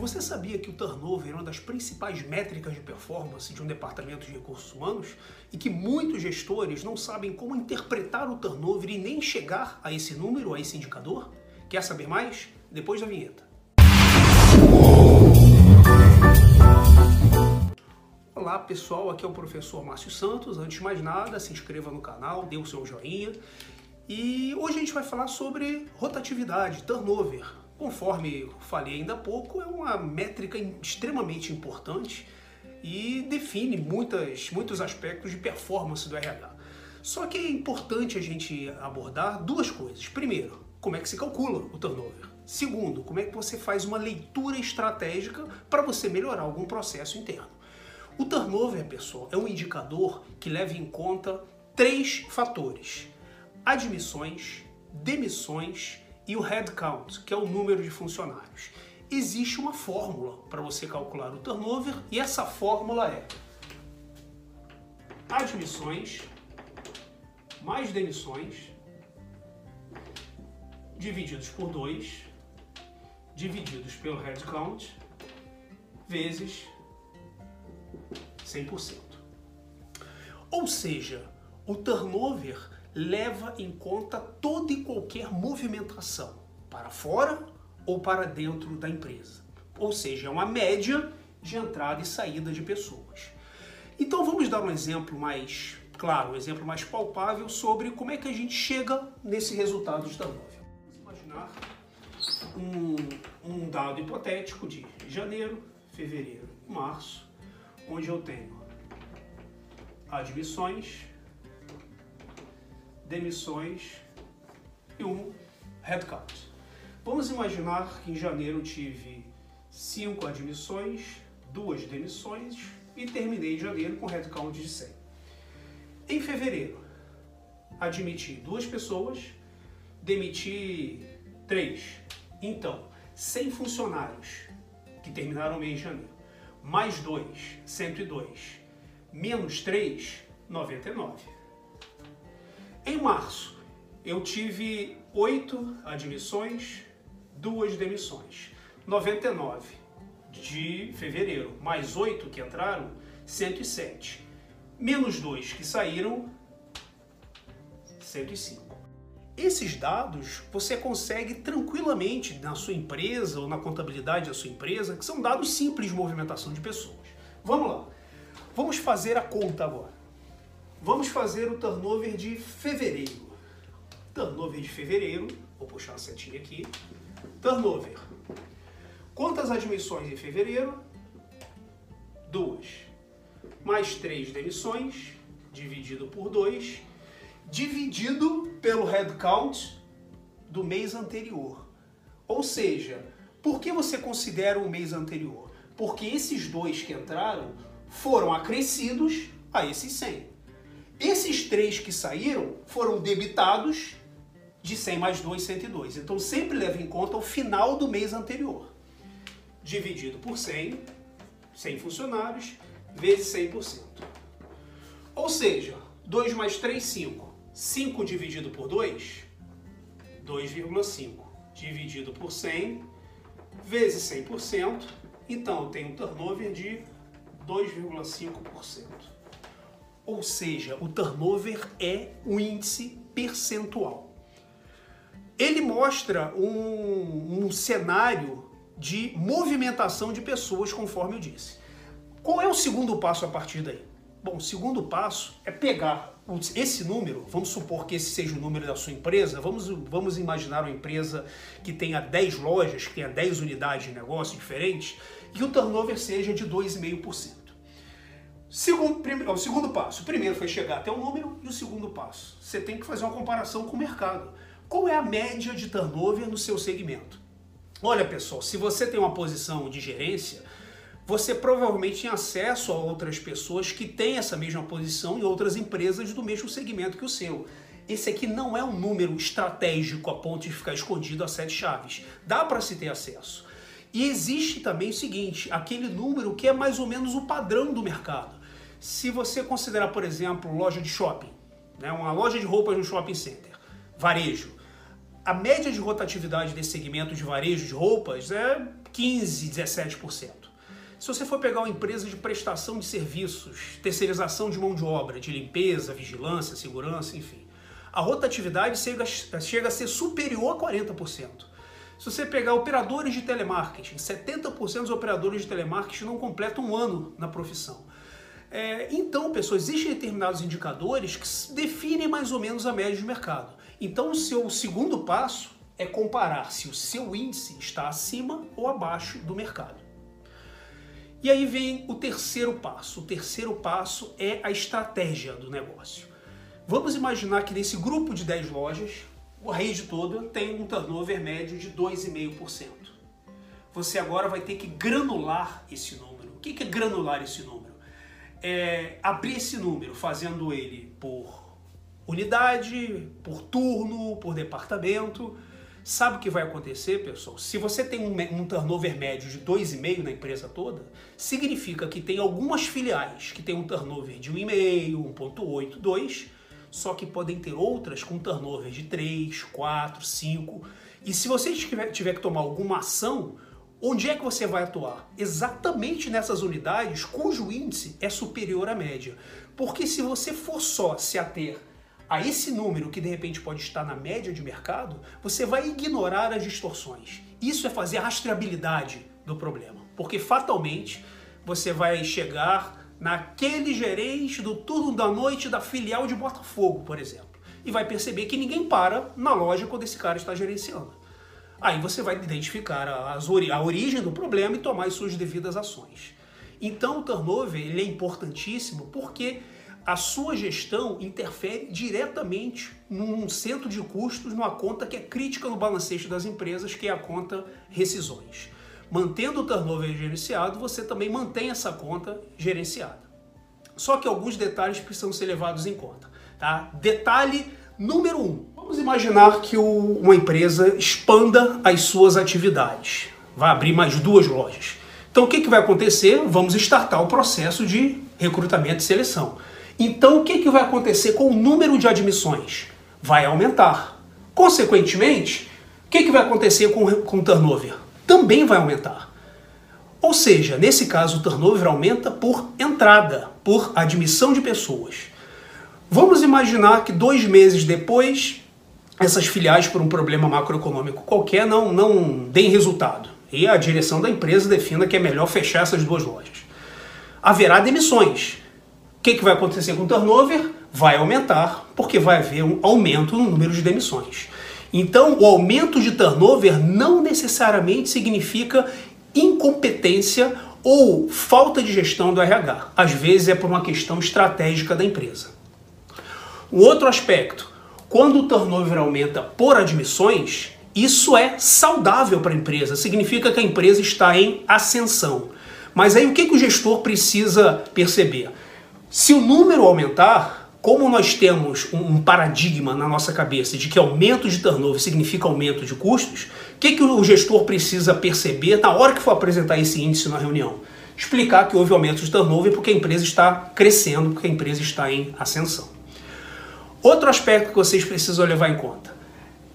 Você sabia que o turnover é uma das principais métricas de performance de um departamento de recursos humanos e que muitos gestores não sabem como interpretar o turnover e nem chegar a esse número, a esse indicador? Quer saber mais? Depois da vinheta. Olá pessoal, aqui é o professor Márcio Santos. Antes de mais nada, se inscreva no canal, dê o seu joinha. E hoje a gente vai falar sobre rotatividade, turnover. Conforme falei ainda há pouco, é uma métrica extremamente importante e define muitas, muitos aspectos de performance do RH. Só que é importante a gente abordar duas coisas. Primeiro, como é que se calcula o turnover? Segundo, como é que você faz uma leitura estratégica para você melhorar algum processo interno? O turnover, pessoal, é um indicador que leva em conta três fatores: admissões, demissões e o headcount, que é o número de funcionários. Existe uma fórmula para você calcular o turnover e essa fórmula é admissões mais demissões divididos por 2 divididos pelo headcount vezes 100%. Ou seja, o turnover leva em conta toda e qualquer movimentação para fora ou para dentro da empresa. Ou seja, é uma média de entrada e saída de pessoas. Então vamos dar um exemplo mais claro, um exemplo mais palpável sobre como é que a gente chega nesse resultado de turnover. Vamos imaginar um, um dado hipotético de janeiro, fevereiro março, onde eu tenho admissões, demissões e um headcount. Vamos imaginar que em janeiro tive cinco admissões, duas demissões e terminei janeiro com headcount de 100. Em fevereiro, admiti duas pessoas, demiti três. Então, 100 funcionários que terminaram o mês de janeiro, mais dois, 102, menos 3, 99. Em março, eu tive oito admissões, duas demissões. 99 de fevereiro, mais oito que entraram, 107. Menos dois que saíram, 105. Esses dados você consegue tranquilamente na sua empresa ou na contabilidade da sua empresa, que são dados simples de movimentação de pessoas. Vamos lá. Vamos fazer a conta agora. Vamos fazer o turnover de fevereiro. Turnover de fevereiro, vou puxar a setinha aqui. Turnover. Quantas admissões em fevereiro? Duas. Mais três demissões, dividido por dois, dividido pelo headcount do mês anterior. Ou seja, por que você considera o mês anterior? Porque esses dois que entraram foram acrescidos a esses 100. Esses três que saíram foram debitados de 100 mais 2, 102. Então sempre leva em conta o final do mês anterior. Dividido por 100, 100 funcionários, vezes 100%. Ou seja, 2 mais 3, 5. 5 dividido por 2, 2,5. Dividido por 100, vezes 100%. Então eu tenho um turnover de 2,5%. Ou seja, o turnover é o índice percentual. Ele mostra um, um cenário de movimentação de pessoas, conforme eu disse. Qual é o segundo passo a partir daí? Bom, o segundo passo é pegar esse número, vamos supor que esse seja o número da sua empresa, vamos, vamos imaginar uma empresa que tenha 10 lojas, que tenha 10 unidades de negócio diferentes, e o turnover seja de 2,5%. Segundo, o segundo passo. O primeiro foi chegar até o número e o segundo passo. Você tem que fazer uma comparação com o mercado. Qual é a média de turnover no seu segmento? Olha, pessoal, se você tem uma posição de gerência, você provavelmente tem acesso a outras pessoas que têm essa mesma posição em outras empresas do mesmo segmento que o seu. Esse aqui não é um número estratégico a ponto de ficar escondido a sete chaves. Dá para se ter acesso. E existe também o seguinte, aquele número que é mais ou menos o padrão do mercado. Se você considerar, por exemplo, loja de shopping, né, uma loja de roupas no shopping center, varejo, a média de rotatividade desse segmento de varejo de roupas é 15, 17%. Se você for pegar uma empresa de prestação de serviços, terceirização de mão de obra, de limpeza, vigilância, segurança, enfim, a rotatividade chega, chega a ser superior a 40%. Se você pegar operadores de telemarketing, 70% dos operadores de telemarketing não completam um ano na profissão. É, então, pessoas, existem determinados indicadores que definem mais ou menos a média de mercado. Então, o seu segundo passo é comparar se o seu índice está acima ou abaixo do mercado. E aí vem o terceiro passo. O terceiro passo é a estratégia do negócio. Vamos imaginar que nesse grupo de 10 lojas, a rede toda tem um turnover médio de 2,5%. Você agora vai ter que granular esse número. O que é granular esse número? É, abrir esse número, fazendo ele por unidade, por turno, por departamento. Sabe o que vai acontecer, pessoal? Se você tem um, um turnover médio de 2,5 na empresa toda, significa que tem algumas filiais que tem um turnover de 1,5, 1,8, 2, só que podem ter outras com turnover de 3, 4, 5. E se você tiver, tiver que tomar alguma ação, Onde é que você vai atuar? Exatamente nessas unidades cujo índice é superior à média. Porque se você for só se ater a esse número que de repente pode estar na média de mercado, você vai ignorar as distorções. Isso é fazer a rastreabilidade do problema. Porque fatalmente você vai chegar naquele gerente do turno da noite da filial de Botafogo, por exemplo, e vai perceber que ninguém para na loja quando esse cara está gerenciando. Aí você vai identificar a, a origem do problema e tomar as suas devidas ações. Então o turnover ele é importantíssimo porque a sua gestão interfere diretamente num centro de custos, numa conta que é crítica no balancete das empresas, que é a conta rescisões. Mantendo o turnover gerenciado, você também mantém essa conta gerenciada. Só que alguns detalhes precisam ser levados em conta. Tá? Detalhe número um: Vamos imaginar que o, uma empresa expanda as suas atividades, vai abrir mais duas lojas. Então o que, que vai acontecer? Vamos startar o processo de recrutamento e seleção. Então o que, que vai acontecer com o número de admissões? Vai aumentar. Consequentemente, o que, que vai acontecer com o turnover? Também vai aumentar. Ou seja, nesse caso o turnover aumenta por entrada, por admissão de pessoas. Vamos imaginar que dois meses depois essas filiais, por um problema macroeconômico qualquer, não, não deem resultado. E a direção da empresa defina que é melhor fechar essas duas lojas. Haverá demissões. O que, que vai acontecer com o turnover? Vai aumentar, porque vai haver um aumento no número de demissões. Então, o aumento de turnover não necessariamente significa incompetência ou falta de gestão do RH. Às vezes é por uma questão estratégica da empresa. Um outro aspecto, quando o turnover aumenta por admissões, isso é saudável para a empresa, significa que a empresa está em ascensão. Mas aí o que, que o gestor precisa perceber? Se o número aumentar, como nós temos um paradigma na nossa cabeça de que aumento de turnover significa aumento de custos, o que, que o gestor precisa perceber na hora que for apresentar esse índice na reunião? Explicar que houve aumento de turnover porque a empresa está crescendo, porque a empresa está em ascensão. Outro aspecto que vocês precisam levar em conta.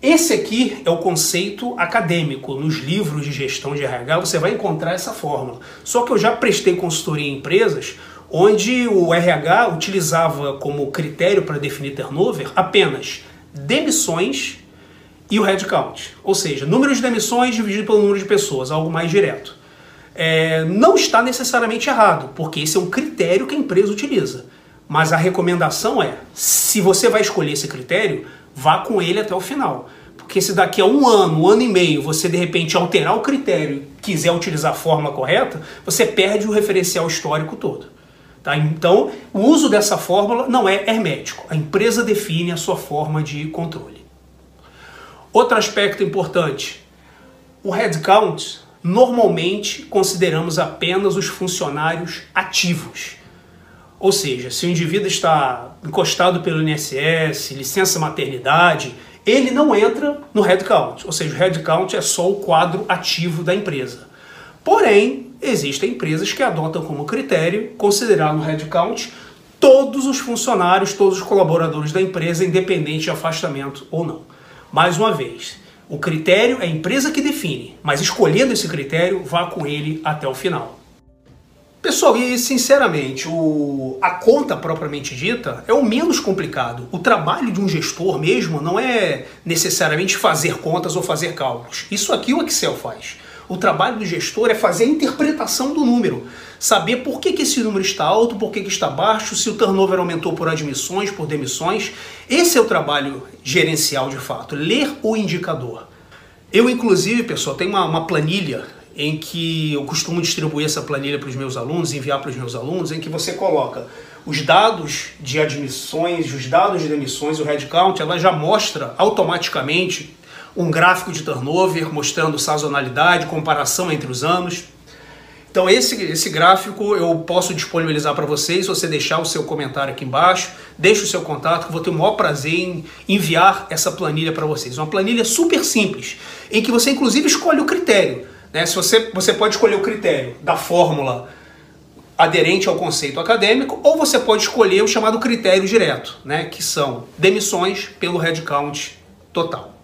Esse aqui é o conceito acadêmico. Nos livros de gestão de RH você vai encontrar essa fórmula. Só que eu já prestei consultoria em empresas onde o RH utilizava como critério para definir turnover apenas demissões e o headcount. Ou seja, número de demissões dividido pelo número de pessoas, algo mais direto. É, não está necessariamente errado, porque esse é um critério que a empresa utiliza. Mas a recomendação é, se você vai escolher esse critério, vá com ele até o final. Porque se daqui a um ano, um ano e meio, você de repente alterar o critério quiser utilizar a fórmula correta, você perde o referencial histórico todo. Tá? Então, o uso dessa fórmula não é hermético. A empresa define a sua forma de controle. Outro aspecto importante: o headcount, normalmente consideramos apenas os funcionários ativos. Ou seja, se o indivíduo está encostado pelo INSS, licença maternidade, ele não entra no headcount. Ou seja, o headcount é só o quadro ativo da empresa. Porém, existem empresas que adotam como critério considerar no headcount todos os funcionários, todos os colaboradores da empresa, independente de afastamento ou não. Mais uma vez, o critério é a empresa que define, mas escolhendo esse critério, vá com ele até o final. Pessoal, e sinceramente, o, a conta propriamente dita é o menos complicado. O trabalho de um gestor mesmo não é necessariamente fazer contas ou fazer cálculos. Isso aqui o Excel faz. O trabalho do gestor é fazer a interpretação do número, saber por que, que esse número está alto, por que, que está baixo, se o turnover aumentou por admissões, por demissões. Esse é o trabalho gerencial de fato, ler o indicador. Eu, inclusive, pessoal, tenho uma, uma planilha em que eu costumo distribuir essa planilha para os meus alunos, enviar para os meus alunos, em que você coloca os dados de admissões, os dados de demissões, o headcount, ela já mostra automaticamente um gráfico de turnover mostrando sazonalidade, comparação entre os anos. Então esse, esse gráfico eu posso disponibilizar para vocês, se você deixar o seu comentário aqui embaixo, deixe o seu contato, que eu vou ter o maior prazer em enviar essa planilha para vocês. Uma planilha super simples, em que você inclusive escolhe o critério. Né? Se você, você pode escolher o critério da fórmula aderente ao conceito acadêmico, ou você pode escolher o chamado critério direto, né? que são demissões pelo headcount total.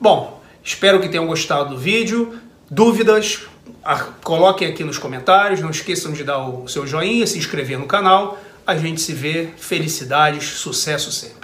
Bom, espero que tenham gostado do vídeo. Dúvidas, coloquem aqui nos comentários. Não esqueçam de dar o seu joinha, se inscrever no canal. A gente se vê. Felicidades, sucesso sempre.